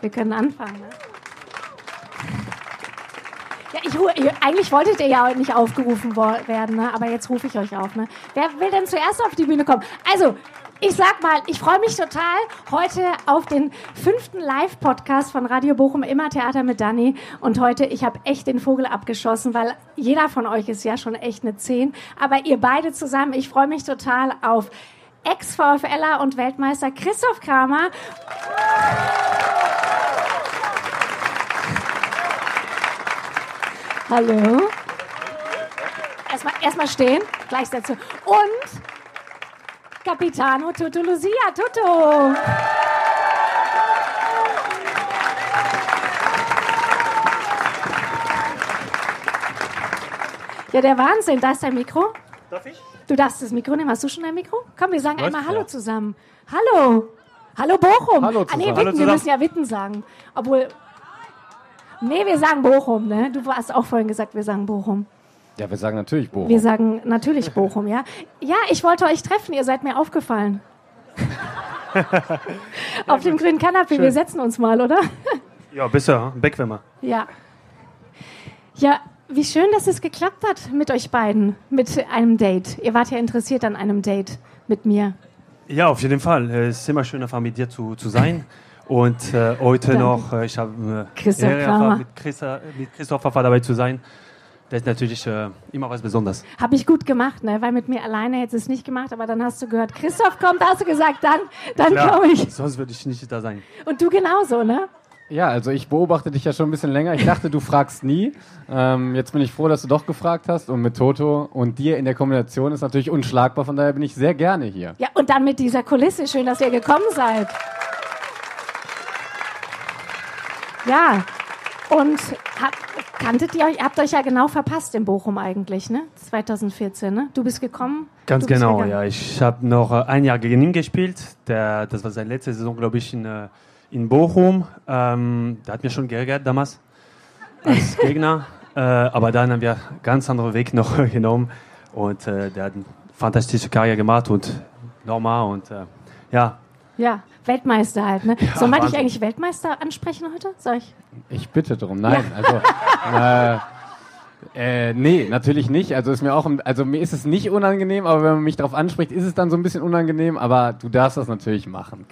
Wir können anfangen. Ne? Ja, ich, eigentlich wolltet ihr ja nicht aufgerufen werden, ne? aber jetzt rufe ich euch auf. Ne? Wer will denn zuerst auf die Bühne kommen? Also, ich sag mal, ich freue mich total heute auf den fünften Live-Podcast von Radio Bochum Immer Theater mit Dani. Und heute, ich habe echt den Vogel abgeschossen, weil jeder von euch ist ja schon echt eine Zehn. Aber ihr beide zusammen, ich freue mich total auf Ex-VfLer und Weltmeister Christoph Kramer. Hallo. Erstmal, erstmal stehen, gleich dazu. Und Capitano Tutu Lucia. Tutu. Ja, der Wahnsinn. Da ist dein Mikro. Darf ich? Du darfst das Mikro nehmen. Hast du schon ein Mikro? Komm, wir sagen Was? einmal Hallo zusammen. Hallo. Hallo Bochum. Hallo zusammen. Ah, nee, Witten, Hallo zusammen. wir müssen ja Witten sagen. Obwohl, nee, wir sagen Bochum, ne? Du hast auch vorhin gesagt, wir sagen Bochum. Ja, wir sagen natürlich Bochum. Wir sagen natürlich Bochum, ja. Ja, ich wollte euch treffen, ihr seid mir aufgefallen. Auf dem grünen Kanapee, wir setzen uns mal, oder? ja, besser, bequemer. Ja. Ja, wie schön, dass es geklappt hat mit euch beiden, mit einem Date. Ihr wart ja interessiert an einem Date mit mir. Ja, auf jeden Fall. Es ist immer schön, einfach mit dir zu, zu sein. Und äh, heute Danke. noch, äh, ich habe äh, Christoph mit, Christa, mit Christopher dabei zu sein. Das ist natürlich äh, immer was Besonderes. Habe ich gut gemacht, ne? weil mit mir alleine hättest du es nicht gemacht, aber dann hast du gehört, Christoph kommt, hast du gesagt, dann, dann komme ich. Sonst würde ich nicht da sein. Und du genauso, ne? Ja, also ich beobachte dich ja schon ein bisschen länger. Ich dachte, du fragst nie. Ähm, jetzt bin ich froh, dass du doch gefragt hast. Und mit Toto und dir in der Kombination ist natürlich unschlagbar. Von daher bin ich sehr gerne hier. Ja, und dann mit dieser Kulisse. Schön, dass ihr gekommen seid. Ja, und hab, kanntet ihr euch, habt euch ja genau verpasst in Bochum eigentlich, ne? 2014, ne? Du bist gekommen. Ganz genau, ja. Ich habe noch äh, ein Jahr gegen ihn gespielt. Der, das war seine letzte Saison, glaube ich, in, äh, in Bochum. Ähm, der hat mir schon geärgert damals als Gegner. äh, aber dann haben wir ganz anderen Weg noch genommen. Und äh, der hat eine fantastische Karriere gemacht und normal. Und äh, ja, ja, Weltmeister halt. Ne? Ja, Soll man dich eigentlich Weltmeister ansprechen heute? Soll ich? Ich bitte darum. Nein, ja. also. Äh, äh, nee, natürlich nicht. Also ist mir auch, also mir ist es nicht unangenehm, aber wenn man mich darauf anspricht, ist es dann so ein bisschen unangenehm. Aber du darfst das natürlich machen.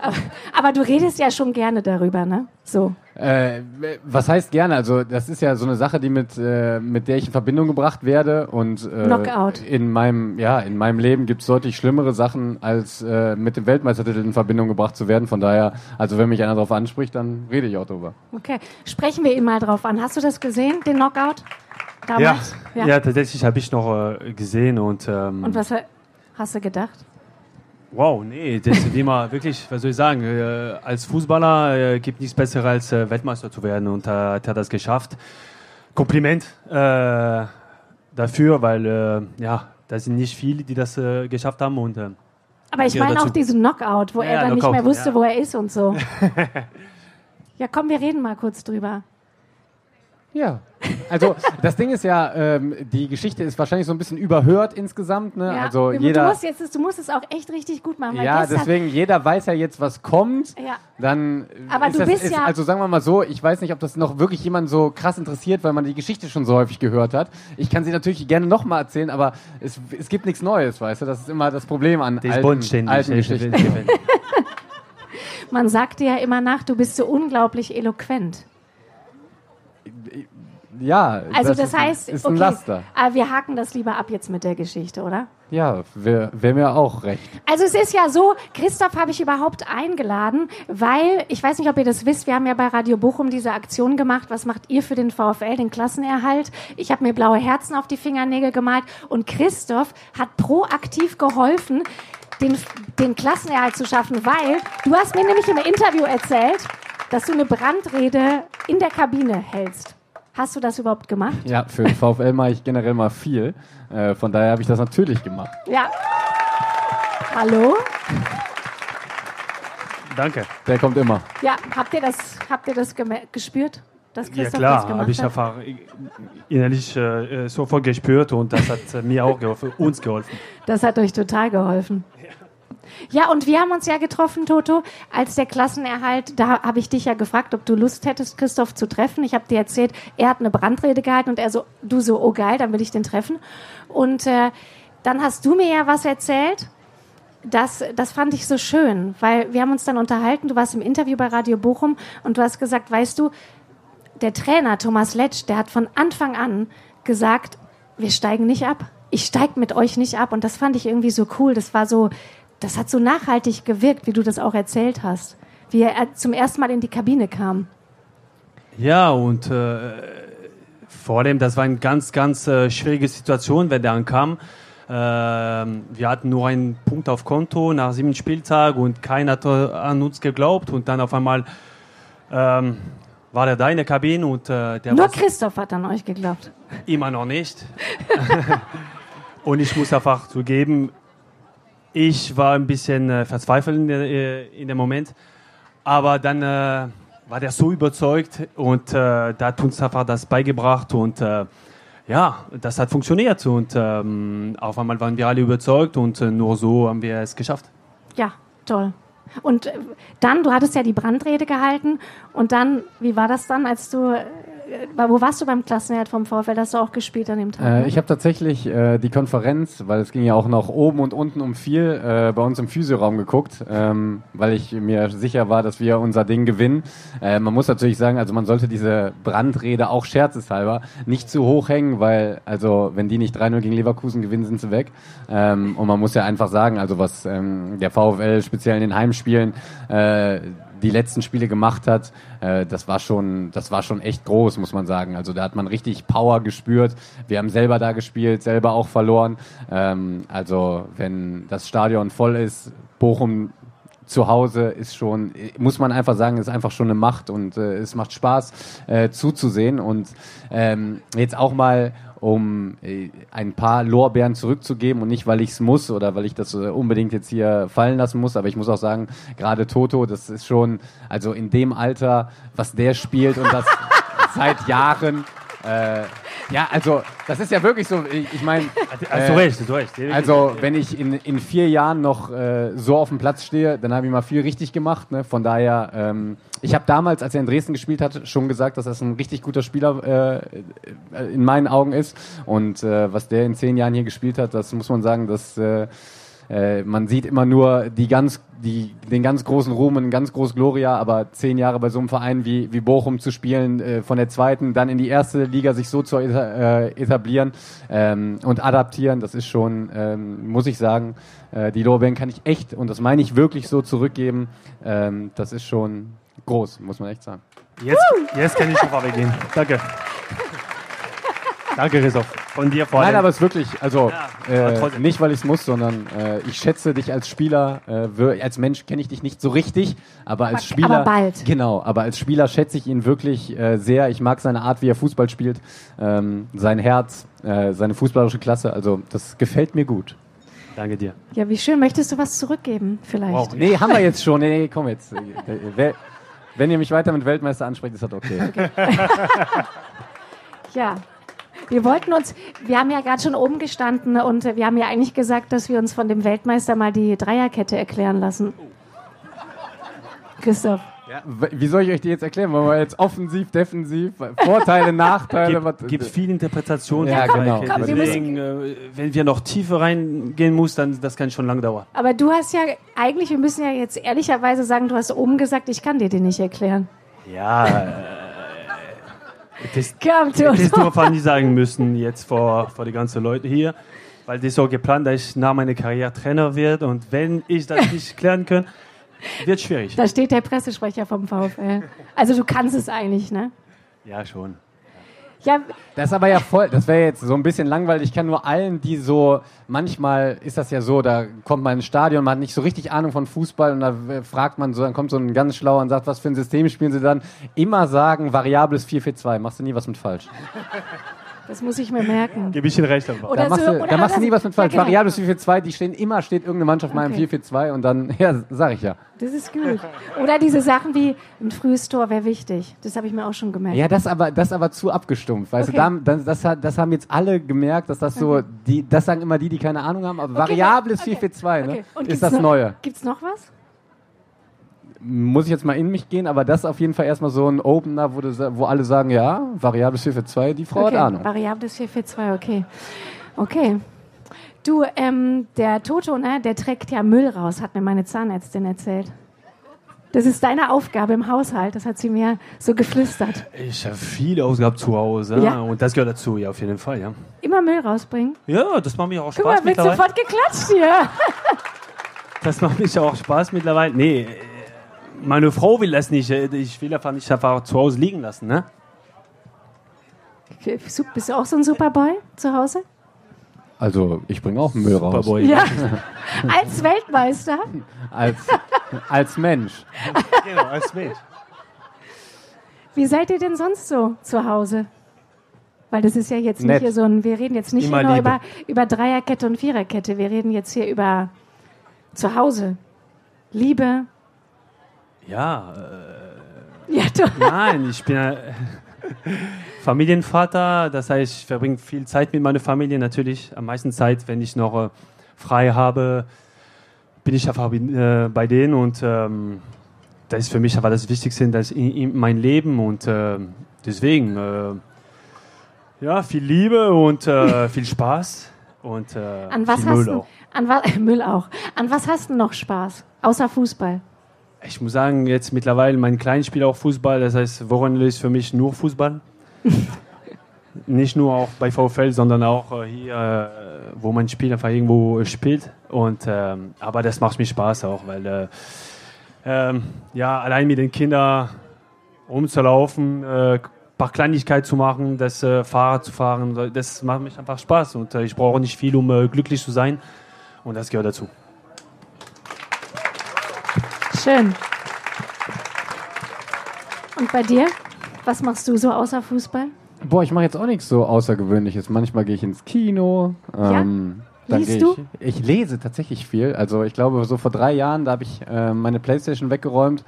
Aber, aber, du redest ja schon gerne darüber, ne? So. Äh, was heißt gerne? Also das ist ja so eine Sache, die mit äh, mit der ich in Verbindung gebracht werde und äh, Knockout. in meinem ja in meinem Leben gibt es deutlich schlimmere Sachen als äh, mit dem Weltmeistertitel in Verbindung gebracht zu werden. Von daher, also wenn mich einer darauf anspricht, dann rede ich auch drüber. Okay, sprechen wir ihn mal drauf an. Hast du das gesehen, den Knockout? damals? Ja, ja. ja tatsächlich habe ich noch äh, gesehen und. Ähm, und was hast du gedacht? Wow, nee, das ist immer wirklich, was soll ich sagen, äh, als Fußballer äh, gibt nichts Besseres als äh, Weltmeister zu werden und hat er das geschafft. Kompliment äh, dafür, weil äh, ja, da sind nicht viele, die das äh, geschafft haben und. Aber ich meine auch diesen Knockout, wo ja, er dann Knockout, nicht mehr wusste, ja. wo er ist und so. ja, komm, wir reden mal kurz drüber. Ja. Also das Ding ist ja, ähm, die Geschichte ist wahrscheinlich so ein bisschen überhört insgesamt. Ne? Ja, also jeder, du, musst jetzt, du musst es auch echt richtig gut machen. Ja, deswegen, jeder weiß ja jetzt, was kommt. Ja. Dann Aber du das, bist ist, ja... Also sagen wir mal so, ich weiß nicht, ob das noch wirklich jemand so krass interessiert, weil man die Geschichte schon so häufig gehört hat. Ich kann sie natürlich gerne nochmal erzählen, aber es, es gibt nichts Neues, weißt du? Das ist immer das Problem an die alten, alten Geschichten. man sagt dir ja immer nach, du bist so unglaublich eloquent. Ja, also das, das heißt, ist ein okay, Laster. Aber wir haken das lieber ab jetzt mit der Geschichte, oder? Ja, wäre wär mir auch recht. Also es ist ja so, Christoph habe ich überhaupt eingeladen, weil, ich weiß nicht, ob ihr das wisst, wir haben ja bei Radio Bochum diese Aktion gemacht, was macht ihr für den VfL, den Klassenerhalt? Ich habe mir blaue Herzen auf die Fingernägel gemalt und Christoph hat proaktiv geholfen, den, den Klassenerhalt zu schaffen, weil du hast mir nämlich im Interview erzählt, dass du eine Brandrede in der Kabine hältst. Hast du das überhaupt gemacht? Ja, für den VfL mache ich generell mal viel. Äh, von daher habe ich das natürlich gemacht. Ja. Hallo? Danke. Der kommt immer. Ja, habt ihr das, habt ihr das gespürt? Dass Christoph ja klar, habe ich einfach innerlich äh, sofort gespürt und das hat äh, mir auch geholfen, uns geholfen. Das hat euch total geholfen. Ja. Ja, und wir haben uns ja getroffen, Toto, als der Klassenerhalt, da habe ich dich ja gefragt, ob du Lust hättest, Christoph zu treffen. Ich habe dir erzählt, er hat eine Brandrede gehalten und er so, du so, oh geil, dann will ich den treffen. Und äh, dann hast du mir ja was erzählt. Das, das fand ich so schön, weil wir haben uns dann unterhalten. Du warst im Interview bei Radio Bochum und du hast gesagt, weißt du, der Trainer Thomas Letsch, der hat von Anfang an gesagt, wir steigen nicht ab. Ich steige mit euch nicht ab. Und das fand ich irgendwie so cool. Das war so, das hat so nachhaltig gewirkt, wie du das auch erzählt hast. Wie er zum ersten Mal in die Kabine kam. Ja, und äh, vor allem, das war eine ganz, ganz äh, schwierige Situation, wenn der ankam. Äh, wir hatten nur einen Punkt auf Konto nach sieben Spieltagen und keiner hat an uns geglaubt. Und dann auf einmal ähm, war der da in der Kabine und äh, der Nur Christoph hat an euch geglaubt. Immer noch nicht. und ich muss einfach zugeben, ich war ein bisschen äh, verzweifelt in, der, äh, in, dem Moment. Aber dann äh, war der so überzeugt und äh, da hat uns einfach das beigebracht und äh, ja, das hat funktioniert und ähm, auf einmal waren wir alle überzeugt und äh, nur so haben wir es geschafft. Ja, toll. Und dann, du hattest ja die Brandrede gehalten und dann, wie war das dann, als du wo warst du beim Klassenherd vom VfL? Hast du auch gespielt an dem Tag? Äh, ich habe tatsächlich äh, die Konferenz, weil es ging ja auch noch oben und unten um viel, äh, bei uns im Physioraum geguckt, ähm, weil ich mir sicher war, dass wir unser Ding gewinnen. Äh, man muss natürlich sagen, also man sollte diese Brandrede auch scherzeshalber nicht zu hoch hängen, weil also wenn die nicht 3-0 gegen Leverkusen gewinnen, sind sie weg. Ähm, und man muss ja einfach sagen, also was ähm, der VfL speziell in den Heimspielen äh, die letzten Spiele gemacht hat, äh, das war schon, das war schon echt groß, muss man sagen. Also da hat man richtig Power gespürt. Wir haben selber da gespielt, selber auch verloren. Ähm, also wenn das Stadion voll ist, Bochum zu Hause ist schon, muss man einfach sagen, ist einfach schon eine Macht und äh, es macht Spaß äh, zuzusehen und ähm, jetzt auch mal um äh, ein paar Lorbeeren zurückzugeben und nicht, weil ich es muss oder weil ich das äh, unbedingt jetzt hier fallen lassen muss. Aber ich muss auch sagen, gerade Toto, das ist schon, also in dem Alter, was der spielt und das seit Jahren. Äh, ja, also das ist ja wirklich so. Ich, ich meine, also, äh, recht, du recht. Also wenn ich in, in vier Jahren noch äh, so auf dem Platz stehe, dann habe ich mal viel richtig gemacht. Ne? Von daher, ähm, ich habe damals, als er in Dresden gespielt hat, schon gesagt, dass das ein richtig guter Spieler äh, in meinen Augen ist. Und äh, was der in zehn Jahren hier gespielt hat, das muss man sagen, dass äh, äh, man sieht immer nur die ganz, die, den ganz großen Ruhm und ganz große Gloria, aber zehn Jahre bei so einem Verein wie, wie Bochum zu spielen, äh, von der zweiten dann in die erste Liga sich so zu äh, etablieren ähm, und adaptieren, das ist schon, ähm, muss ich sagen, äh, die Lorbeeren kann ich echt, und das meine ich wirklich so zurückgeben, ähm, das ist schon groß, muss man echt sagen. Jetzt, jetzt kann ich schon weggehen. Danke. Danke, Christoph. Von dir vor allem. Nein, aber es ist wirklich, also ja, äh, nicht, weil ich es muss, sondern äh, ich schätze dich als Spieler, äh, als Mensch kenne ich dich nicht so richtig, aber als Spieler. Aber bald. Genau, aber als Spieler schätze ich ihn wirklich äh, sehr. Ich mag seine Art, wie er Fußball spielt, ähm, sein Herz, äh, seine fußballerische Klasse. Also das gefällt mir gut. Danke dir. Ja, wie schön. Möchtest du was zurückgeben, vielleicht? Wow. Nee, haben wir jetzt schon. Nee, komm jetzt. Wenn ihr mich weiter mit Weltmeister ansprecht, ist das okay. okay. ja, wir wollten uns, wir haben ja gerade schon oben gestanden und wir haben ja eigentlich gesagt, dass wir uns von dem Weltmeister mal die Dreierkette erklären lassen. Christoph. Ja, wie soll ich euch die jetzt erklären? Wollen wir jetzt offensiv, defensiv, Vorteile, Nachteile? Gibt, gibt viel Interpretation. Ja, ja genau. Komm, Deswegen, äh, wenn wir noch tiefer reingehen muss, dann das kann schon lange dauern. Aber du hast ja eigentlich, wir müssen ja jetzt ehrlicherweise sagen, du hast oben gesagt, ich kann dir den nicht erklären. Ja. Das, das du einfach nicht sagen müssen jetzt vor, vor die ganzen Leute hier, weil das ist so geplant, dass ich nach meiner Karriere Trainer werde und wenn ich das nicht klären kann, wird schwierig. Da steht der Pressesprecher vom VfL. Also du kannst es eigentlich, ne? Ja, schon. Ja. Das ist aber ja voll, das wäre jetzt so ein bisschen langweilig. Ich kann nur allen, die so, manchmal ist das ja so, da kommt man ins Stadion, man hat nicht so richtig Ahnung von Fußball und da fragt man so, dann kommt so ein ganz schlauer und sagt, was für ein System spielen sie dann? Immer sagen, variables 4-4-2. Machst du nie was mit falsch. Das muss ich mir merken. Gebe ich Ihnen recht. Aber. Oder Da machst, so- du, da machst du nie was mit falsch. Ja, genau. Variables 4-4-2, die stehen immer, steht irgendeine Mannschaft mal im Okay. 4-4-2 und dann, ja, sag ich ja. Das ist gut. Oder diese Sachen wie ein frühes Tor wäre wichtig. Das habe ich mir auch schon gemerkt. Ja, das aber, das aber zu abgestumpft. Weißt Okay. du, da, das, das, das haben jetzt alle gemerkt, dass das so, die, das sagen immer die, die keine Ahnung haben, aber Variables okay. 4-4-2, ne? Okay. Und Ist gibt's das noch, Neue. Gibt's noch was? Muss ich jetzt mal in mich gehen, aber das ist auf jeden Fall erstmal so ein Opener, wo, du, wo alle sagen, ja, Variables 4-4-2, die Frau okay. hat Ahnung. Variables 442, okay. Okay. Du, ähm, der Toto, ne, der trägt ja Müll raus, hat mir meine Zahnärztin erzählt. Das ist deine Aufgabe im Haushalt, das hat sie mir so geflüstert. Ich habe viele Ausgaben zu Hause Ja. und das gehört dazu, ja, auf jeden Fall, ja. Immer Müll rausbringen. Ja, das macht mir auch Guck mal, Spaß wird sofort geklatscht hier. Das macht mich auch Spaß mittlerweile. Nee, meine Frau will das nicht. Ich will einfach nicht einfach zu Hause liegen lassen, ne? Bist du auch so ein Superboy zu Hause? Also, ich bringe auch Müll raus. Superboy. Ja. Als Weltmeister? Als, als Mensch. Genau, als Mensch. Wie seid ihr denn sonst so zu Hause? Weil das ist ja jetzt nicht Nett. hier so ein, wir reden jetzt nicht Immer nur über, über Dreierkette und Viererkette, wir reden jetzt hier über zu Hause. Liebe. Ja, Ja, du. äh, nein, ich bin äh, Familienvater. Das heißt, ich verbringe viel Zeit mit meiner Familie. Natürlich am meisten Zeit, wenn ich noch äh, frei habe, bin ich einfach äh, bei denen und ähm, das ist für mich aber das Wichtigste das in, in mein Leben und äh, deswegen äh, ja viel Liebe und äh, viel Spaß und äh, An was viel hast Müll auch. an wa Müll auch. An was hast du noch Spaß? Außer Fußball. Ich muss sagen, jetzt mittlerweile, mein Kleiner spielt auch Fußball, das heißt, Wochenende ist für mich nur Fußball. Nicht nur auch bei VfL, sondern auch äh, hier, äh, wo mein Spiel einfach irgendwo spielt. Und, ähm, aber das macht mir Spaß auch, weil äh, ähm, ja, allein mit den Kindern rumzulaufen, äh, ein paar Kleinigkeiten zu machen, das äh, Fahrrad zu fahren, das macht mich einfach Spaß. Und äh, ich brauche nicht viel, um äh, glücklich zu sein. Und das gehört dazu. Schön. Und bei dir? Was machst du so außer Fußball? Boah, ich mache jetzt auch nichts so Außergewöhnliches. Manchmal gehe ich ins Kino. Ähm, dann Liest du? Ich, ich lese tatsächlich viel. Also ich glaube, so vor drei Jahren, da habe ich äh, meine Playstation weggeräumt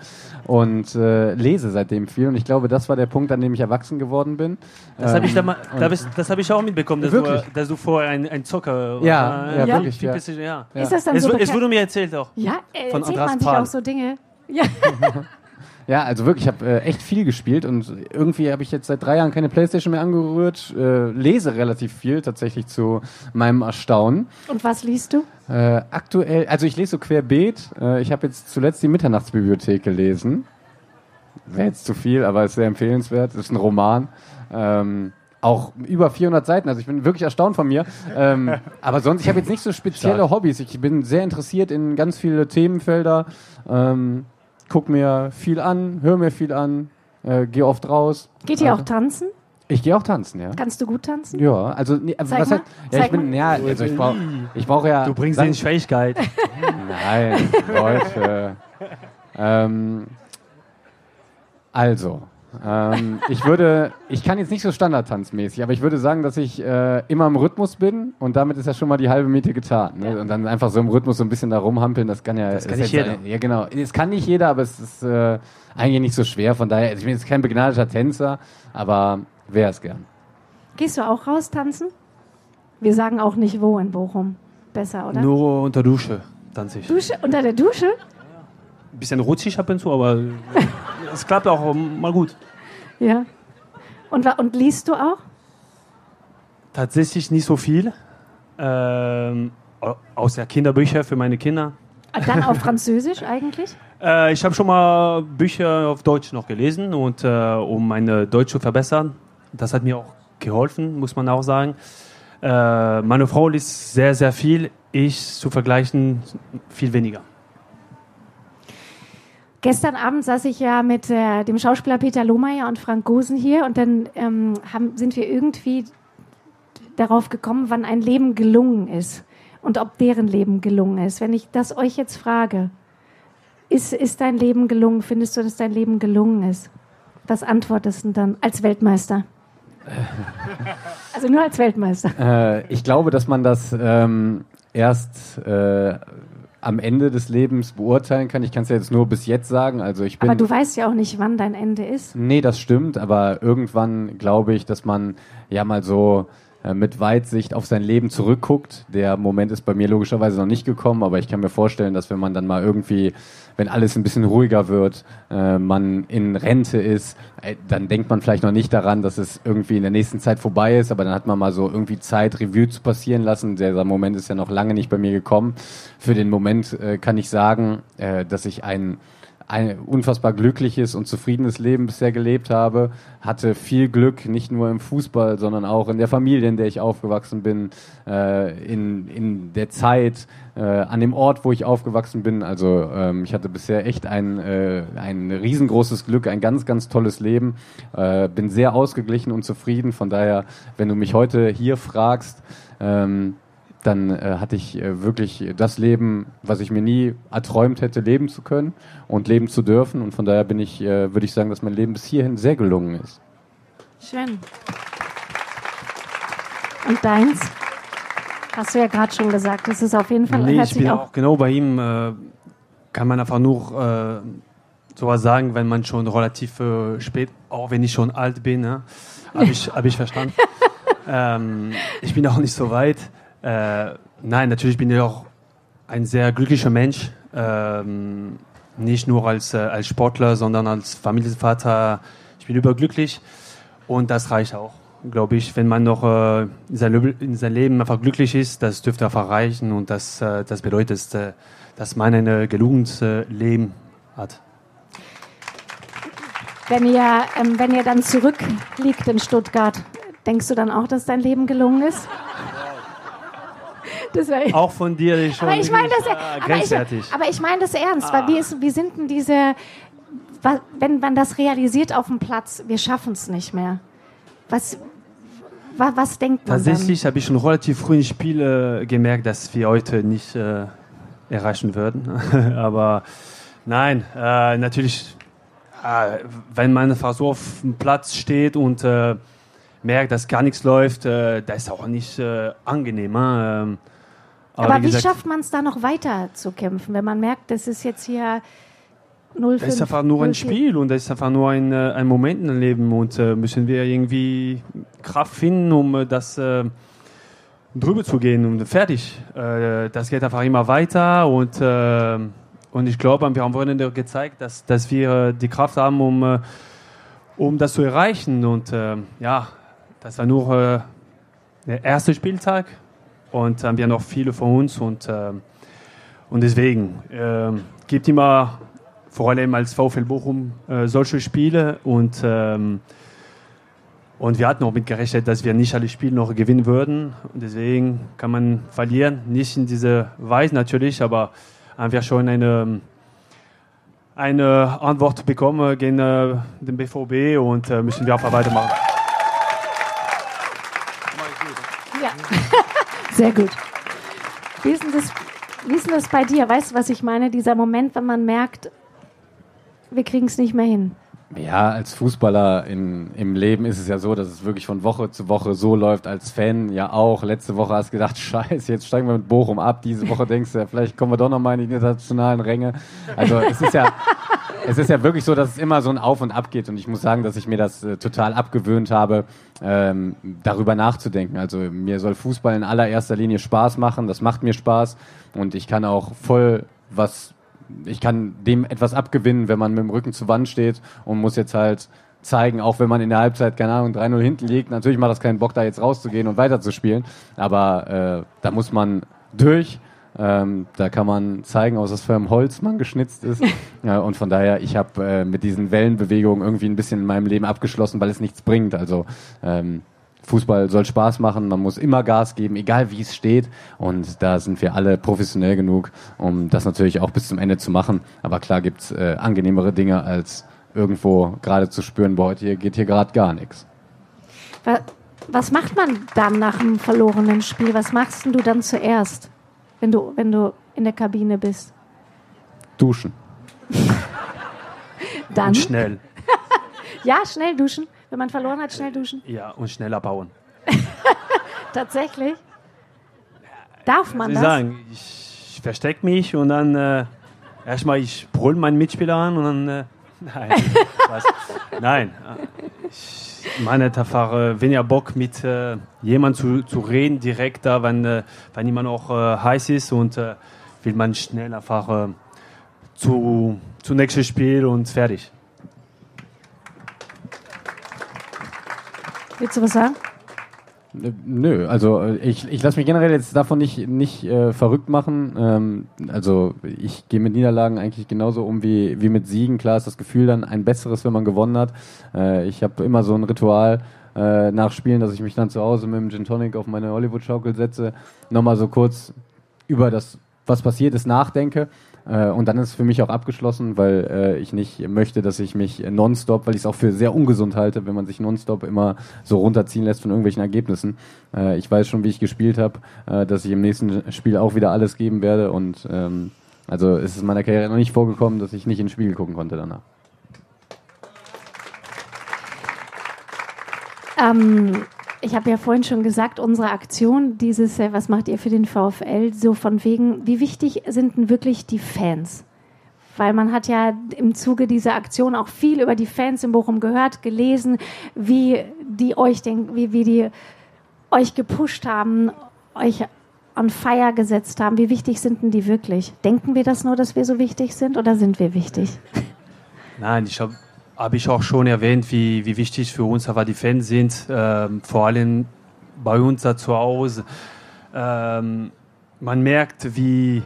und äh, lese seitdem viel. Und ich glaube, das war der Punkt, an dem ich erwachsen geworden bin. Das habe ich, da Ähm, mal- da hab ich, das hab ich auch mitbekommen, dass, Wirklich? du, dass du vorher ein, ein Zocker Ja, warst. ja, Ja? wirklich. Ja. Ja. Ist das dann Es, so es wurde mir erzählt auch. Ja, äh, Von erzählt Andreas man sich Pahl. auch so Dinge. Ja. Ja, also wirklich, ich habe äh, echt viel gespielt und irgendwie habe ich jetzt seit drei Jahren keine Playstation mehr angerührt. Äh, lese relativ viel, tatsächlich zu meinem Erstaunen. Und was liest du? Äh, aktuell, also ich lese so querbeet. Äh, ich habe jetzt zuletzt die Mitternachtsbibliothek gelesen. Wäre jetzt zu viel, aber ist sehr empfehlenswert. Ist ein Roman. Ähm, auch über 400 Seiten, also ich bin wirklich erstaunt von mir. Ähm, aber sonst, ich habe jetzt nicht so spezielle. Hobbys. Ich bin sehr interessiert in ganz viele Themenfelder. Ähm, guck mir viel an, höre mir viel an, äh, gehe oft raus. Geht ihr Äh, auch tanzen? Ich gehe auch tanzen, ja. Kannst du gut tanzen? Ja, also nee, Zeig was mal. heißt, ja, Zeig ich bin, ja, also ich brauche ich brauch ja. Du bringst den Schwierigkeit. Nein, Leute. ähm, also, ähm, ich würde, ich kann jetzt nicht so standardtanzmäßig, aber ich würde sagen, dass ich äh, immer im Rhythmus bin und damit ist ja schon mal die halbe Miete getan. Ne? Und dann einfach so im Rhythmus so ein bisschen da rumhampeln, das kann ja. Das kann nicht jeder. Ja, genau. Es kann nicht jeder, aber es ist äh, eigentlich nicht so schwer. Von daher, also ich bin jetzt kein begnadeter Tänzer, aber wäre es gern. Gehst du auch raus tanzen? Wir sagen auch nicht wo in Bochum. Besser, oder? Nur unter Dusche tanze ich. Dusche, unter der Dusche? Ein bisschen rutschig ab und zu, aber es klappt auch mal gut. Ja. Und, und liest du auch? Tatsächlich nicht so viel. Ähm, au- außer Kinderbücher für meine Kinder. Ah, Dann auf Französisch eigentlich? Äh, ich habe schon mal Bücher auf Deutsch noch gelesen und äh, um meine Deutsch zu verbessern. Das hat mir auch geholfen, muss man auch sagen. Äh, meine Frau liest sehr, sehr viel. Ich zu vergleichen viel weniger. Gestern Abend saß ich ja mit äh, dem Schauspieler Peter Lohmeier und Frank Gosen hier und dann ähm, haben, sind wir irgendwie darauf gekommen, wann ein Leben gelungen ist und ob deren Leben gelungen ist. Wenn ich das euch jetzt frage, ist, ist dein Leben gelungen? Findest du, dass dein Leben gelungen ist? Was antwortest du dann als Weltmeister? Also nur als Weltmeister. Äh, ich glaube, dass man das ähm, erst äh, am Ende des Lebens beurteilen kann. Ich kann es ja jetzt nur bis jetzt sagen. Also ich bin. Aber du weißt ja auch nicht, wann dein Ende ist. Nee, das stimmt, aber irgendwann glaube ich, dass man ja mal so äh, mit Weitsicht auf sein Leben zurückguckt. Der Moment ist bei mir logischerweise noch nicht gekommen, aber ich kann mir vorstellen, dass wenn man dann mal irgendwie, wenn alles ein bisschen ruhiger wird, äh, man in Rente ist, äh, dann denkt man vielleicht noch nicht daran, dass es irgendwie in der nächsten Zeit vorbei ist, aber dann hat man mal so irgendwie Zeit, Revue zu passieren lassen. Dieser Moment ist ja noch lange nicht bei mir gekommen. Für den Moment äh, kann ich sagen, äh, dass ich einen ein unfassbar glückliches und zufriedenes Leben bisher gelebt habe, hatte viel Glück, nicht nur im Fußball, sondern auch in der Familie, in der ich aufgewachsen bin, äh, in, in der Zeit, äh, an dem Ort, wo ich aufgewachsen bin. Also ähm, ich hatte bisher echt ein, äh, ein riesengroßes Glück, ein ganz, ganz tolles Leben, äh, bin sehr ausgeglichen und zufrieden. Von daher, wenn du mich heute hier fragst, ähm, dann äh, hatte ich äh, wirklich das Leben, was ich mir nie erträumt hätte, leben zu können und leben zu dürfen. Und von daher bin ich, äh, würde ich sagen, dass mein Leben bis hierhin sehr gelungen ist. Schön. Und deins? Hast du ja gerade schon gesagt. Das ist auf jeden Fall. Nee, ich bin auch, auch genau bei ihm. Äh, kann man einfach nur äh, sowas sagen, wenn man schon relativ äh, spät, auch wenn ich schon alt bin, ne? habe ich, hab ich verstanden. ähm, ich bin auch nicht so weit. Äh, nein, natürlich bin ich auch ein sehr glücklicher Mensch. Ähm, nicht nur als, äh, als Sportler, sondern als Familienvater. Ich bin überglücklich und das reicht auch, glaube ich. Wenn man noch äh, in, sein, in seinem Leben einfach glücklich ist, das dürfte einfach reichen und das, äh, das bedeutet, äh, dass man ein äh, gelungenes äh, Leben hat. wenn ihr, ähm, wenn ihr dann zurückliegt in Stuttgart, denkst du dann auch, dass dein Leben gelungen ist? Das wär, Auch von dir ist schon aber ich meine das, äh, aber ich, grenzwertig. aber ich meine das ernst, weil wie, ist, wie sind denn diese, wenn man das realisiert auf dem Platz, wir schaffen es nicht mehr. Was, wa, was denkt man? Tatsächlich habe ich schon relativ früh im Spiel äh, gemerkt, dass wir heute nicht äh, erreichen würden. Aber nein, äh, natürlich, äh, wenn man so auf dem Platz steht und äh, merkt, dass gar nichts läuft, äh, das ist auch nicht angenehm. Äh, Ähm, Aber wie, gesagt, schafft man es da noch weiter zu kämpfen, wenn man merkt, das ist jetzt hier 0 Das ist einfach nur ein Spiel und das ist einfach nur ein, äh, ein Moment im Leben und äh, müssen wir irgendwie Kraft finden, um äh, das äh, drüber zu gehen und fertig. Äh, das geht einfach immer weiter und, äh, und ich glaube, wir haben Wochenende gezeigt, dass, dass wir äh, die Kraft haben, um, äh, um das zu erreichen und äh, ja, das war nur äh, der erste Spieltag und haben wir noch viele von uns und, äh, und deswegen äh, gibt immer vor allem als VfL Bochum äh, solche Spiele und, ähm, und wir hatten auch mit gerechnet, dass wir nicht alle Spiele noch gewinnen würden. Und deswegen kann man verlieren, nicht in diese Weise natürlich, aber haben wir schon eine, eine Antwort bekommen gegen äh, den BVB und äh, müssen wir einfach weitermachen. Ja. Sehr gut. Wie ist, denn das, wie ist denn das bei dir? Weißt du, was ich meine? Dieser Moment, wenn man merkt, wir kriegen es nicht mehr hin. Ja, als Fußballer in, im Leben ist es ja so, dass es wirklich von Woche zu Woche so läuft. Als Fan ja auch. Letzte Woche hast du gedacht, scheiße, jetzt steigen wir mit Bochum ab. Diese Woche denkst du, ja, vielleicht kommen wir doch noch mal in die internationalen Ränge. Also es ist ja, es ist ja wirklich so, dass es immer so ein Auf und Ab geht. Und ich muss sagen, dass ich mir das äh, total abgewöhnt habe, ähm, darüber nachzudenken. Also mir soll Fußball in allererster Linie Spaß machen. Das macht mir Spaß. Und ich kann auch voll was ich kann dem etwas abgewinnen, wenn man mit dem Rücken zur Wand steht und muss jetzt halt zeigen, auch wenn man in der Halbzeit, keine Ahnung, 3-0 hinten liegt. Natürlich macht das keinen Bock, da jetzt rauszugehen und weiterzuspielen. Aber äh, da muss man durch. Ähm, da kann man zeigen, aus was für einem Holz man geschnitzt ist. ja, und von daher, ich habe äh, mit diesen Wellenbewegungen irgendwie ein bisschen in meinem Leben abgeschlossen, weil es nichts bringt. Also ähm, Fußball soll Spaß machen, man muss immer Gas geben, egal wie es steht. Und da sind wir alle professionell genug, um das natürlich auch bis zum Ende zu machen. Aber klar gibt's äh, angenehmere Dinge, als irgendwo gerade zu spüren, boah, heute hier geht hier gerade gar nichts. Wa- Was macht man dann nach einem verlorenen Spiel? Was machst denn du dann zuerst, wenn du, wenn du in der Kabine bist? Duschen. Dann? Und schnell. Ja, schnell duschen. Wenn man verloren hat, schnell duschen. Ja, und schnell abbauen. Tatsächlich? Darf man Sie das? sagen, ich, ich verstecke mich und dann äh, erstmal ich brüll meinen Mitspieler an und dann äh, nein, was? nein. äh, Ich meine einfach äh, weniger Bock mit äh, jemand zu, zu reden direkt da, wenn, äh, wenn jemand auch äh, heiß ist und äh, will man schnell einfach äh, zu zu nächstes Spiel und fertig. Willst du was sagen? Äh, Nö, also äh, ich, ich lasse mich generell jetzt davon nicht, nicht äh, verrückt machen. Ähm, also ich gehe mit Niederlagen eigentlich genauso um wie, wie mit Siegen. Klar ist das Gefühl dann ein besseres, wenn man gewonnen hat. Äh, ich habe immer so ein Ritual äh, nach Spielen, dass ich mich dann zu Hause mit dem Gin Tonic auf meine Hollywood-Schaukel setze, nochmal so kurz über das, was passiert ist, nachdenke. Äh, und dann ist es für mich auch abgeschlossen, weil äh, ich nicht möchte, dass ich mich nonstop, weil ich es auch für sehr ungesund halte, wenn man sich nonstop immer so runterziehen lässt von irgendwelchen Ergebnissen. Äh, ich weiß schon, wie ich gespielt habe, äh, dass ich im nächsten Spiel auch wieder alles geben werde. Und ähm, also es ist in meiner Karriere noch nicht vorgekommen, dass ich nicht ins Spiel gucken konnte danach. Ähm, ich habe ja vorhin schon gesagt, unsere Aktion, dieses, äh, was macht ihr für den VfL, so von wegen, wie wichtig sind denn wirklich die Fans? Weil man hat ja im Zuge dieser Aktion auch viel über die Fans in Bochum gehört, gelesen, wie die euch den, wie, wie die euch gepusht haben, euch on fire gesetzt haben. Wie wichtig sind denn die wirklich? Denken wir das nur, dass wir so wichtig sind oder sind wir wichtig? Nein, ich habe habe ich auch schon erwähnt, wie, wie wichtig für uns aber die Fans sind, ähm, vor allem bei uns da zu Hause. Ähm, man merkt, wie,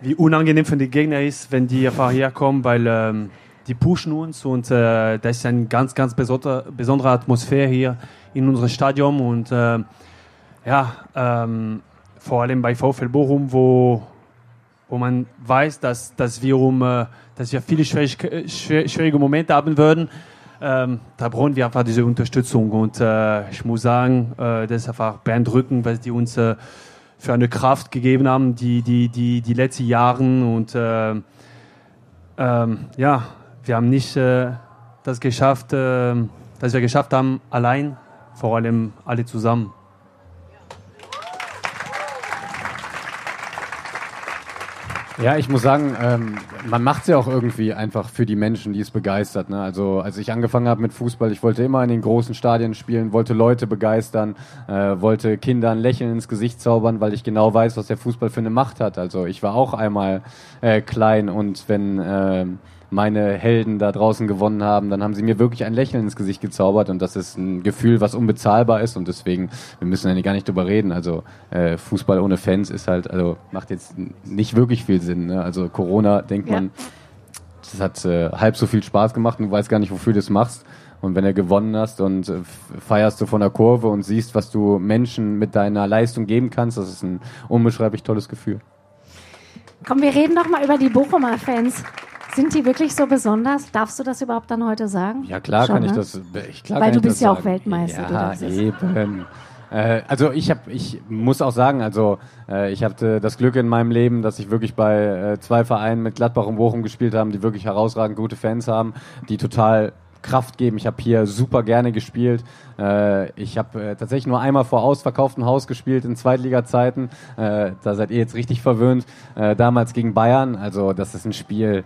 wie unangenehm für die Gegner ist, wenn die einfach herkommen, weil ähm, die pushen uns und äh, das ist eine ganz, ganz besonder, besondere Atmosphäre hier in unserem Stadion und äh, ja, ähm, vor allem bei VfL Bochum, wo, wo man weiß, dass, dass, wir, um, äh, dass wir viele schwierig, schwer, schwierige Momente haben würden. Ähm, da brauchen wir einfach diese Unterstützung. Und äh, ich muss sagen, äh, das ist einfach beeindruckend, was die uns äh, für eine Kraft gegeben haben, die, die, die, die letzten Jahre. Und äh, ähm, ja, wir haben nicht äh, das geschafft, äh, dass wir geschafft haben, allein, vor allem alle zusammen. Ja, ich muss sagen, ähm, man macht es ja auch irgendwie einfach für die Menschen, die es begeistert. Ne? Also als ich angefangen habe mit Fußball, ich wollte immer in den großen Stadien spielen, wollte Leute begeistern, äh, wollte Kindern Lächeln ins Gesicht zaubern, weil ich genau weiß, was der Fußball für eine Macht hat. Also ich war auch einmal äh, klein und wenn äh, meine Helden da draußen gewonnen haben, dann haben sie mir wirklich ein Lächeln ins Gesicht gezaubert und das ist ein Gefühl, was unbezahlbar ist und deswegen, wir müssen ja gar nicht drüber reden. Also äh, Fußball ohne Fans ist halt, also macht jetzt nicht wirklich viel Sinn. Ne? Also Corona denkt Ja. man, das hat äh, halb so viel Spaß gemacht und du weißt gar nicht, wofür du das machst. Und wenn du gewonnen hast und äh, feierst du von der Kurve und siehst, was du Menschen mit deiner Leistung geben kannst, das ist ein unbeschreiblich tolles Gefühl. Komm, wir reden doch mal über die Bochumer Fans. Sind die wirklich so besonders? Darfst du das überhaupt dann heute sagen? Ja, klar Schon, kann ich ne? das. Ich, klar Weil du ich bist ja auch sagen. Weltmeister, du Ja, eben. Äh, also ich habe, ich muss auch sagen, also äh, ich hatte das Glück in meinem Leben, dass ich wirklich bei äh, zwei Vereinen mit Gladbach und Bochum gespielt haben, die wirklich herausragend gute Fans haben, die total Kraft geben. Ich habe hier super gerne gespielt. Äh, ich habe äh, tatsächlich nur einmal vor ausverkauftem Haus gespielt in Zweitliga-Zeiten. Äh, da seid ihr jetzt richtig verwöhnt. Äh, damals gegen Bayern. Also das ist ein Spiel,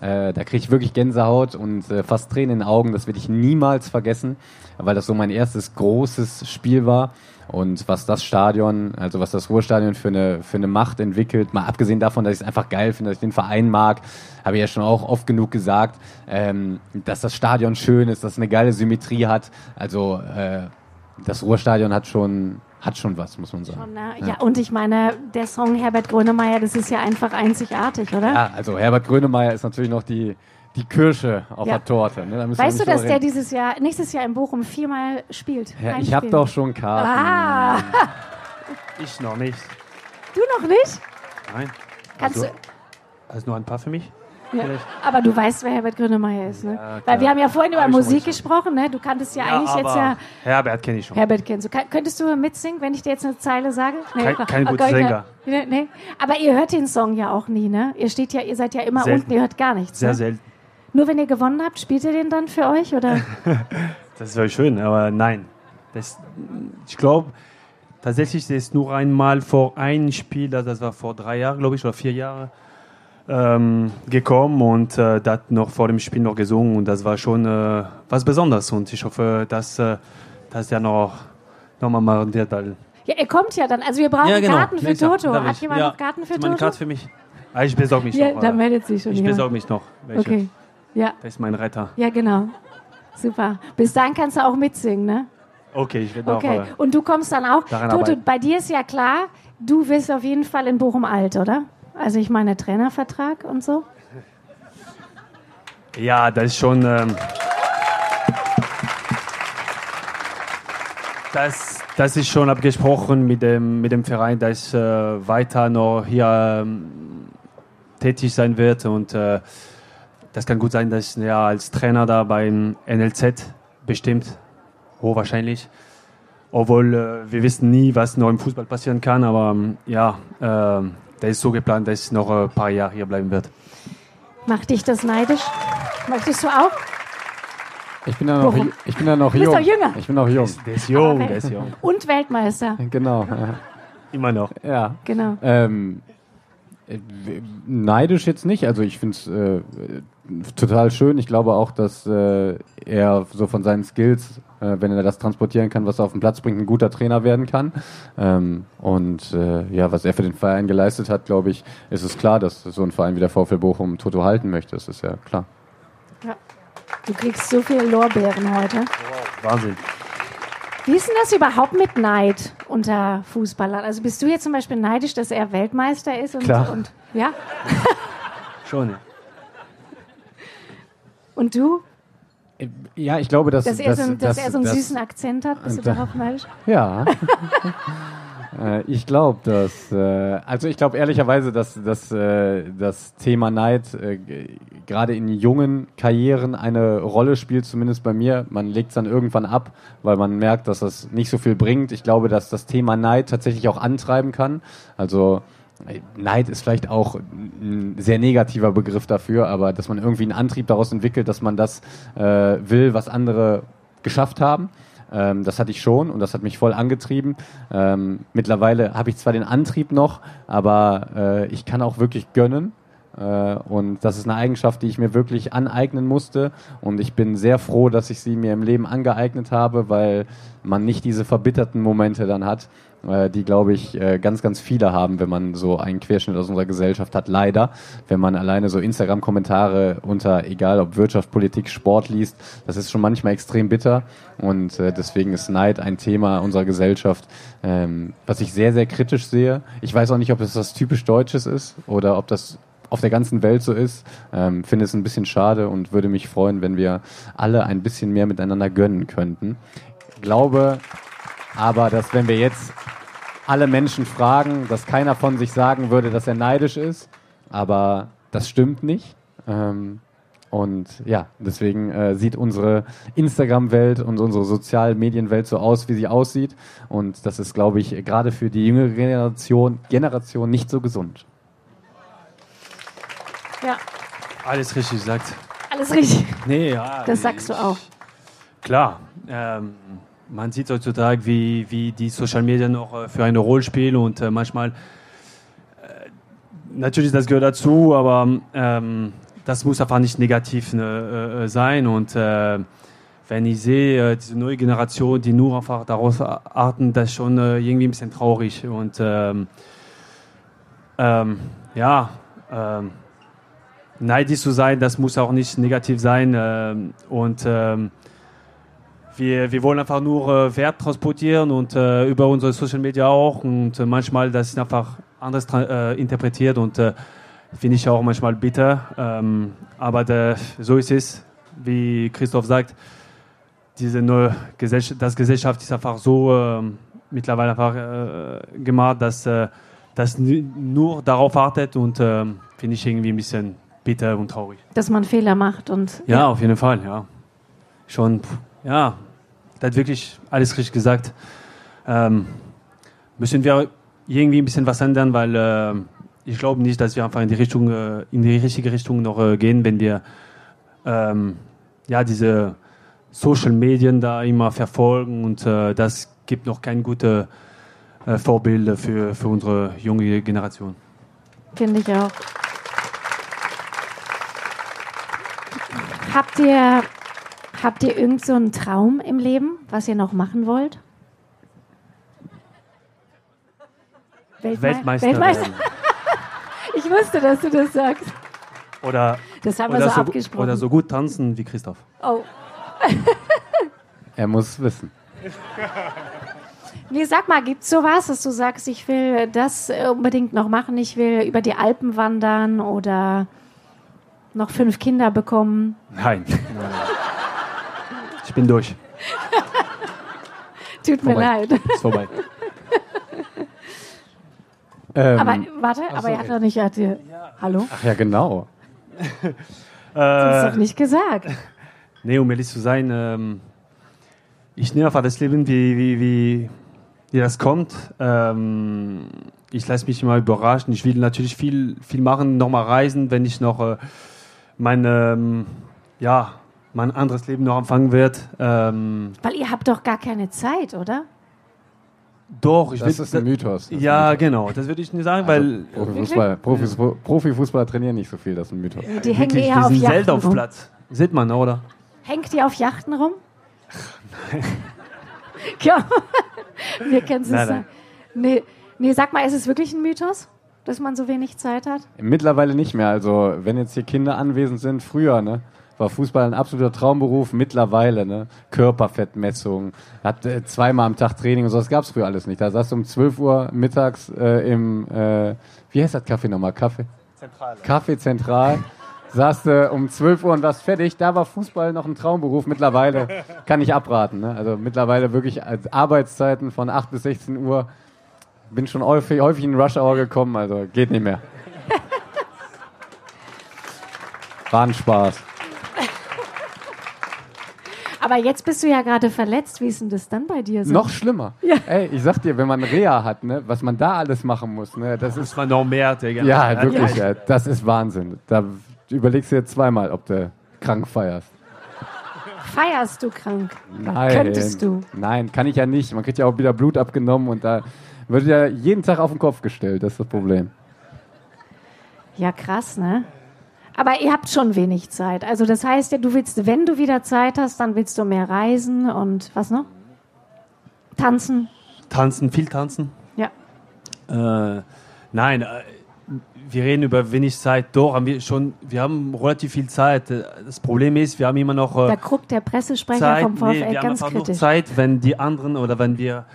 äh, da kriege ich wirklich Gänsehaut und äh, fast Tränen in den Augen. Das werde ich niemals vergessen, weil das so mein erstes großes Spiel war. Und was das Stadion, also was das Ruhrstadion für eine, für eine Macht entwickelt, mal abgesehen davon, dass ich es einfach geil finde, dass ich den Verein mag, habe ich ja schon auch oft genug gesagt, ähm, dass das Stadion schön ist, dass es eine geile Symmetrie hat. Also äh, das Ruhrstadion hat schon, hat schon was, muss man sagen. Schon, ne? ja. und ich meine, der Song Herbert Grönemeyer, das ist ja einfach einzigartig, oder? Ja, also Herbert Grönemeyer ist natürlich noch die, die Kirsche auf Ja. der Torte. Ne? Weißt du, dass der dieses Jahr, nächstes Jahr in Bochum viermal spielt? ja, Ich habe doch schon Karten. Ah, Ich noch nicht. du noch nicht? Nein. Kannst also, du. also nur ein paar für mich? Ja. Aber du weißt, wer Herbert Grönemeyer ist, ne? Ja. Weil wir haben ja vorhin über Musik gesprochen, ne? Du kanntest ja, eigentlich jetzt ja. Herbert kenne ich schon. Herbert kennst du. Könntest du mitsingen, wenn ich dir jetzt eine Zeile sage? Kein- klar. kein guter Okay, Sänger. Nee, nee. Aber ihr hört den Song ja auch nie, ne? Ihr steht ja, ihr seid ja immer Selten. unten, ihr hört gar nichts. Sehr ne? selten. Nur wenn ihr gewonnen habt, spielt ihr den dann für euch oder? Das wäre schön, aber nein. Das, ich glaube, tatsächlich ist nur einmal vor einem Spiel, das war vor drei Jahren, glaube ich, oder vier Jahren, ähm, gekommen und äh, hat noch vor dem Spiel noch gesungen und das war schon äh, was Besonderes und ich hoffe, dass, äh, dass er noch, noch mal machen wird. Ja, er kommt ja dann. Also wir brauchen Ja, genau. Karten für Nächstes Jahr. Toto. Darf Hat ich? jemand Ja. noch Karten für du meine Toto? Karte für mich? Ah, ich besorge mich Ja, noch. da meldet sich schon ich jemand. besorge mich noch. Welche. Okay. Ja, Das ist mein Retter. ja, genau. Super. Bis dahin kannst du auch mitsingen, ne? Okay, ich werde Okay. auch. Äh, Und du kommst dann auch. Daran Toto, arbeiten. bei dir ist ja klar, du wirst auf jeden Fall in Bochum alt, oder? Also ich meine Trainervertrag und so. Ja, das ist schon. Ähm, das, das ist schon abgesprochen mit dem, mit dem Verein, dass ich äh, weiter noch hier ähm, tätig sein wird. Und äh, das kann gut sein, dass ich ja, als Trainer da beim NLZ bestimmt, hochwahrscheinlich. Obwohl äh, wir wissen nie, was noch im Fußball passieren kann. Aber ähm, ja, das ist so geplant, dass ich noch ein paar Jahre hier bleiben werde. Macht dich das neidisch? Möchtest du auch? Ich bin da noch, Warum? ich bin da noch Du bist jung. doch jünger. Ich bin noch jung. Der ist jung, der ist jung. Und Weltmeister. Genau. Immer noch. Ja. Genau. Ähm, äh, neidisch jetzt nicht. Also ich finde es äh, total schön. Ich glaube auch, dass äh, er so von seinen Skills, äh, wenn er das transportieren kann, was er auf den Platz bringt, ein guter Trainer werden kann. Ähm, und äh, ja, was er für den Verein geleistet hat, glaube ich, ist es klar, dass so ein Verein wie der VfL Bochum Toto halten möchte. Das ist ja klar. Ja. Du kriegst so viele Lorbeeren heute. Wahnsinn. Wie ist denn das überhaupt mit Neid unter Fußballern? Also bist du jetzt zum Beispiel neidisch, dass er Weltmeister ist? Und, Klar. Und, ja? Schon. Und du? Ja, ich glaube, dass, Dass er, so, einen- dass, er so einen dass- süßen Akzent hat? Bist du da- darauf neidisch? Ja. Äh, ich glaube, dass, äh, also ich glaube ehrlicherweise, dass, dass äh, das Thema Neid äh, gerade in jungen Karrieren eine Rolle spielt, zumindest bei mir. Man legt es dann irgendwann ab, weil man merkt, dass das nicht so viel bringt. Ich glaube, dass das Thema Neid tatsächlich auch antreiben kann. Also Neid ist vielleicht auch ein sehr negativer Begriff dafür, aber dass man irgendwie einen Antrieb daraus entwickelt, dass man das äh, will, was andere geschafft haben. Ähm, das hatte ich schon und das hat mich voll angetrieben. Ähm, mittlerweile habe ich zwar den Antrieb noch, aber äh, ich kann auch wirklich gönnen. Äh, und das ist eine Eigenschaft, die ich mir wirklich aneignen musste. Und ich bin sehr froh, dass ich sie mir im Leben angeeignet habe, weil man nicht diese verbitterten Momente dann hat, äh, die, glaube ich, äh, ganz, ganz viele haben, wenn man so einen Querschnitt aus unserer Gesellschaft hat. Leider, wenn man alleine so Instagram-Kommentare unter, egal ob Wirtschaft, Politik, Sport liest, das ist schon manchmal extrem bitter. Und äh, deswegen ist Neid ein Thema unserer Gesellschaft, ähm, was ich sehr, sehr kritisch sehe. Ich weiß auch nicht, ob es was typisch Deutsches ist oder ob das auf der ganzen Welt so ist. Ähm, finde es ein bisschen schade und würde mich freuen, wenn wir alle ein bisschen mehr miteinander gönnen könnten. Glaube aber, dass wenn wir jetzt alle Menschen fragen, dass keiner von sich sagen würde, dass er neidisch ist. Aber das stimmt nicht. Ähm, und ja, deswegen äh, sieht unsere Instagram-Welt und unsere Sozialmedienwelt so aus, wie sie aussieht. Und das ist, glaube ich, gerade für die jüngere Generation, Generation nicht so gesund. Ja, Alles richtig gesagt. alles richtig. Nee, ja. Das sagst du auch. Klar. Ähm, man sieht heutzutage, wie, wie die Social Media noch äh, für eine Rolle spielen und äh, manchmal, äh, natürlich, das gehört dazu, aber ähm, das muss einfach nicht negativ ne, sein und wenn ich sehe, diese neue Generation, die nur einfach daraus arten, das ist schon irgendwie ein bisschen traurig und ähm, ähm, ja, ähm, neidisch zu sein, das muss auch nicht negativ sein. Ähm, und ähm, wir, wir wollen einfach nur äh, Wert transportieren und äh, über unsere Social Media auch. Und äh, manchmal das ist einfach anders äh, interpretiert und äh, finde ich auch manchmal bitter. Ähm, aber der, so ist es, wie Christoph sagt. Diese neue Gesellschaft, das Gesellschaft ist einfach so ähm, mittlerweile einfach äh, gemacht, dass äh, das nur darauf wartet und ähm, finde ich irgendwie ein bisschen bitter und traurig. Dass man Fehler macht und Ja, auf jeden Fall, ja. Schon, ja, das hat wirklich alles richtig gesagt. Ähm, müssen wir irgendwie ein bisschen was ändern, weil äh, ich glaube nicht, dass wir einfach in die Richtung, äh, in die richtige Richtung noch äh, gehen, wenn wir ähm, ja diese Social Medien da immer verfolgen und äh, das gibt noch keine gute äh, Vorbilder für, für unsere junge Generation. Finde ich auch. Habt ihr, habt ihr irgend so einen Traum im Leben, was ihr noch machen wollt? Weltme Weltmeister. Weltmeister. Ich wusste, dass du das sagst. Oder, Das haben wir oder, so so, abgesprochen. oder so gut tanzen wie Christoph. Oh. Er muss wissen. Nee, sag mal, gibt's sowas, dass du sagst, ich will das unbedingt noch machen, ich will über die Alpen wandern oder noch fünf Kinder bekommen? Nein. Ich bin durch. Tut mir Vorbei. leid. Ist vorbei. Ähm, Aber warte, aber er hat doch nicht, hat dir, hallo? ach ja, genau. Das ist Äh, doch nicht gesagt. nee, um ehrlich zu sein, ähm, ich nehme einfach das Leben, wie, wie, wie, wie das kommt. Ähm, ich lasse mich immer überraschen. Ich will natürlich viel, viel machen, nochmal reisen, wenn ich noch äh, mein, ähm, ja, mein anderes Leben noch anfangen werde. Ähm, Weil ihr habt doch gar keine Zeit, oder? doch, ich Das will, ist ein Mythos. Das Ja, Mythos. genau. Das würde ich nicht sagen, weil Also, Profifußball, Profis, Profifußballer trainieren nicht so viel, das ist ein Mythos. Die hängen wirklich, eher auf sind Yachten selten auf rum. Platz. Sieht man, oder? Hängt ihr auf Yachten rum? ja, wir kennen es Nein, nicht. nein. Nee, nee, sag mal, ist es wirklich ein Mythos, dass man so wenig Zeit hat? Mittlerweile nicht mehr. Also, wenn jetzt hier Kinder anwesend sind, früher, ne? War Fußball ein absoluter Traumberuf, mittlerweile, ne? Körperfettmessung, hat äh, zweimal am Tag Training und so, das gab's früher alles nicht. Da saß du um 12 Uhr mittags äh, im, äh, wie heißt das Kaffee nochmal? Kaffee? Zentrale. Kaffee Zentral. Saß du um 12 Uhr und warst fertig. Da war Fußball noch ein Traumberuf. Mittlerweile kann ich abraten. Ne? Also mittlerweile wirklich als Arbeitszeiten von 8 bis 16 Uhr. Bin schon häufig, häufig in Rush Hour gekommen, also geht nicht mehr. War ein Spaß. Aber jetzt bist du ja gerade verletzt. Wie ist denn das dann bei dir so? Noch schlimmer. Ey, ich sag dir, wenn man Reha hat, ne, was man da alles machen muss, ne, das ist Das war noch mehr, Digga. ja wirklich, Ja. ja. das ist Wahnsinn. Da überlegst du dir zweimal, ob du krank feierst. Feierst du krank? Nein. Könntest du. Nein, kann ich ja nicht. Man kriegt ja auch wieder Blut abgenommen und da wird ja jeden Tag auf den Kopf gestellt. Das ist das Problem. Ja, krass, ne? Aber ihr habt schon wenig Zeit. Also das heißt ja, du willst, wenn du wieder Zeit hast, dann willst du mehr reisen und was noch? Tanzen. Tanzen, viel tanzen. Ja. Äh, nein, äh, wir reden über wenig Zeit. Doch, haben wir schon, wir haben relativ viel Zeit. Äh, Das Problem ist, wir haben immer noch Da äh, guckt der Pressesprecher Zeit. vom VfL nee, wir haben ganz noch kritisch. Zeit, wenn die anderen oder wenn wir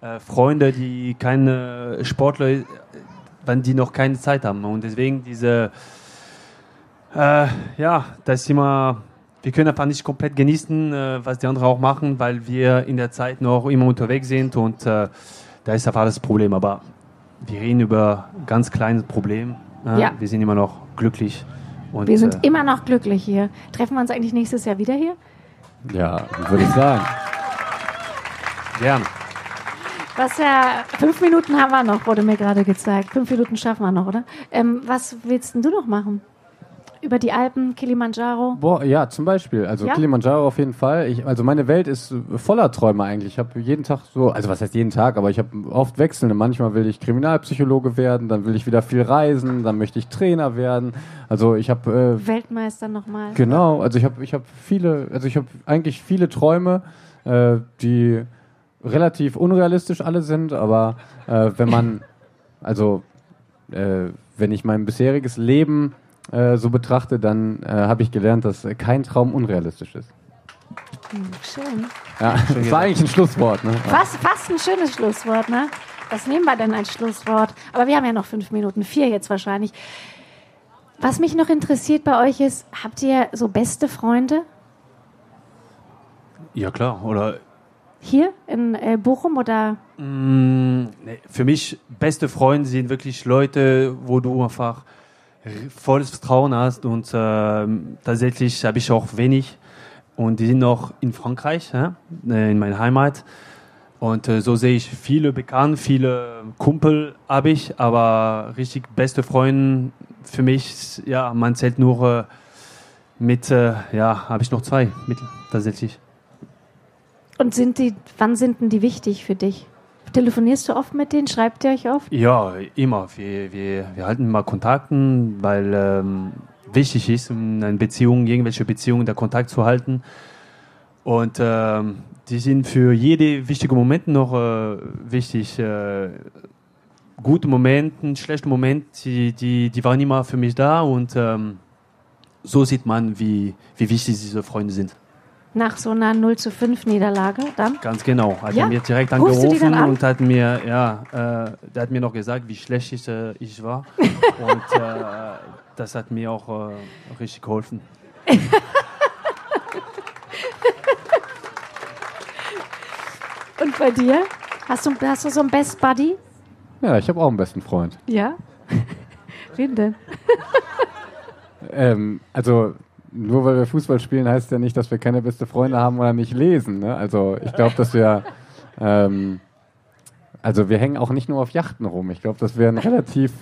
äh, Freunde, die keine Sportler, äh, wenn die noch keine Zeit haben. Und deswegen diese, äh, ja, das ist immer, wir können einfach nicht komplett genießen, äh, was die anderen auch machen, weil wir in der Zeit noch immer unterwegs sind und äh, da ist einfach das Problem. Aber wir reden über ganz kleines Problem. Äh, Ja. Wir sind immer noch glücklich. Und, Wir sind äh, immer noch glücklich hier. Treffen wir uns eigentlich nächstes Jahr wieder hier? Ja, würde ich sagen. gern. Was ja, fünf Minuten haben wir noch, wurde mir gerade gezeigt. Fünf Minuten schaffen wir noch, oder? Ähm, was willst denn du noch machen? Über die Alpen, Kilimanjaro? Boah, ja, zum Beispiel. Also Ja? Kilimanjaro auf jeden Fall. Ich, also meine Welt ist voller Träume eigentlich. Ich habe jeden Tag so, also was heißt jeden Tag, aber ich habe oft wechselnde. Manchmal will ich Kriminalpsychologe werden, dann will ich wieder viel reisen, dann möchte ich Trainer werden. Also ich habe äh, Weltmeister nochmal. Genau, also ich habe ich hab viele, also ich habe eigentlich viele Träume, äh, die relativ unrealistisch alle sind, aber äh, wenn man, also äh, wenn ich mein bisheriges Leben äh, so betrachte, dann äh, habe ich gelernt, dass äh, kein Traum unrealistisch ist. Schön. Ja, das war eigentlich ein Schlusswort. Ne? Fast, fast ein schönes Schlusswort, ne? Was nehmen wir denn als Schlusswort? Aber wir haben ja noch fünf Minuten, vier jetzt wahrscheinlich. Was mich noch interessiert bei euch ist, habt ihr so beste Freunde Ja, klar. Oder hier in äh, Bochum oder Mm, nee, für mich beste Freunde sind wirklich Leute, wo du einfach volles Vertrauen hast und ähm, tatsächlich habe ich auch wenig und die sind noch in Frankreich, ja, äh, in meiner Heimat und äh, so sehe ich viele Bekannte, viele Kumpel habe ich, aber richtig beste Freunde für mich, ja, man zählt nur äh, mit, äh, ja, habe ich noch zwei mit, tatsächlich. Und sind die, wann sind denn die wichtig für dich? Telefonierst du oft mit denen? Schreibt ihr euch oft? Ja, immer. Wir, wir, wir halten mal Kontakten, weil ähm, wichtig ist, in einer Beziehung, irgendwelche Beziehungen, der Kontakt zu halten. Und ähm, die sind für jede wichtige Moment noch äh, wichtig. Äh, gute Momente, schlechte Momente, die, die, die waren immer für mich da und ähm, so sieht man, wie, wie wichtig diese Freunde sind. Nach so einer 0 zu 5 Niederlage dann? Ganz genau. Hat Ja? er mir direkt Rufst angerufen an? und hat mir, ja, äh, der hat mir noch gesagt, wie schlecht ich, äh, ich war. und äh, das hat mir auch äh, richtig geholfen. Und bei dir? Hast du, hast du so einen Best Buddy? Ja, ich habe auch einen besten Freund. Ja. Wen denn? Ähm, also nur weil wir Fußball spielen, heißt ja nicht, dass wir keine beste Freunde haben oder nicht lesen. Ne? Also ich glaube, dass wir ähm, also wir hängen auch nicht nur auf Yachten rum. Ich glaube, dass wir ein relativ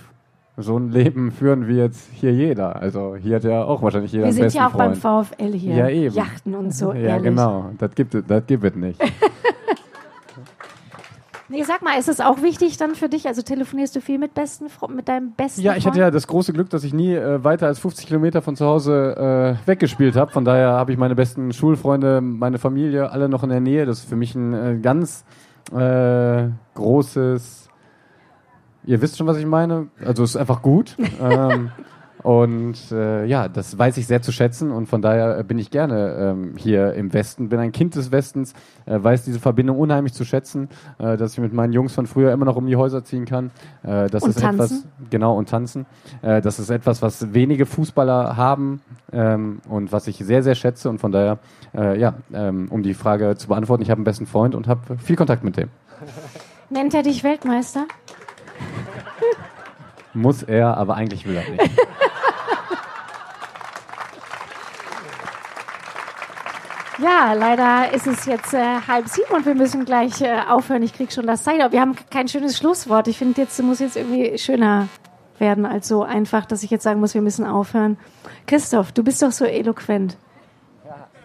so ein Leben führen wie jetzt hier jeder. Also hier hat ja auch wahrscheinlich jeder Wir sind ja auch beim Freund. VfL hier. Ja, eben. Yachten und so, ja, ehrlich. genau. Das gibt es das gibt es nicht. Nee, sag mal, ist es auch wichtig dann für dich? Also telefonierst du viel mit, besten, mit deinem besten Ja, ich hatte ja das große Glück, dass ich nie äh, weiter als 50 Kilometer von zu Hause äh, weggespielt habe. Von daher habe ich meine besten Schulfreunde, meine Familie, alle noch in der Nähe. Das ist für mich ein äh, ganz äh, großes. Ihr wisst schon, was ich meine. Also es ist einfach gut. ähm, und äh, ja, das weiß ich sehr zu schätzen und von daher bin ich gerne ähm, hier im Westen, bin ein Kind des Westens, äh, weiß diese Verbindung unheimlich zu schätzen, äh, dass ich mit meinen Jungs von früher immer noch um die Häuser ziehen kann. Äh, das Und ist tanzen? etwas, genau, und tanzen. Äh, das ist etwas, was wenige Fußballer haben ähm, und was ich sehr, sehr schätze und von daher, äh, ja, ähm, um die Frage zu beantworten, ich habe einen besten Freund und habe viel Kontakt mit dem. Nennt er dich Weltmeister? Muss er, aber eigentlich will er nicht. Ja, leider ist es jetzt äh, halb sieben und wir müssen gleich äh, aufhören. Ich krieg schon das Zeit, aber wir haben kein schönes Schlusswort. Ich finde, jetzt muss jetzt irgendwie schöner werden als so einfach, dass ich jetzt sagen muss, wir müssen aufhören. Christoph, du bist doch so eloquent.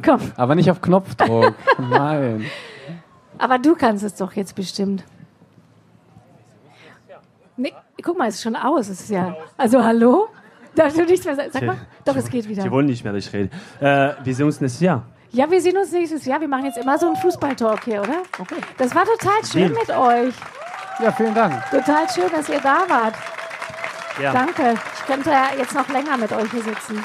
Komm, Aber nicht auf Knopfdruck. Nein. aber du kannst es doch jetzt bestimmt. Nee, guck mal, es ist schon aus. Es ist ja. Also hallo? Darfst du nichts mehr sagen? Sag mal. Doch, es geht wieder. Sie wollen nicht mehr, dass ich rede. Äh, wir sehen uns nächstes Jahr. Ja, wir sehen uns nächstes Jahr. Wir machen jetzt immer so einen Fußballtalk hier, oder? Okay. Das war total schön mit euch. Ja, vielen Dank. Total schön, dass ihr da wart. Ja. Danke. Ich könnte ja jetzt noch länger mit euch hier sitzen.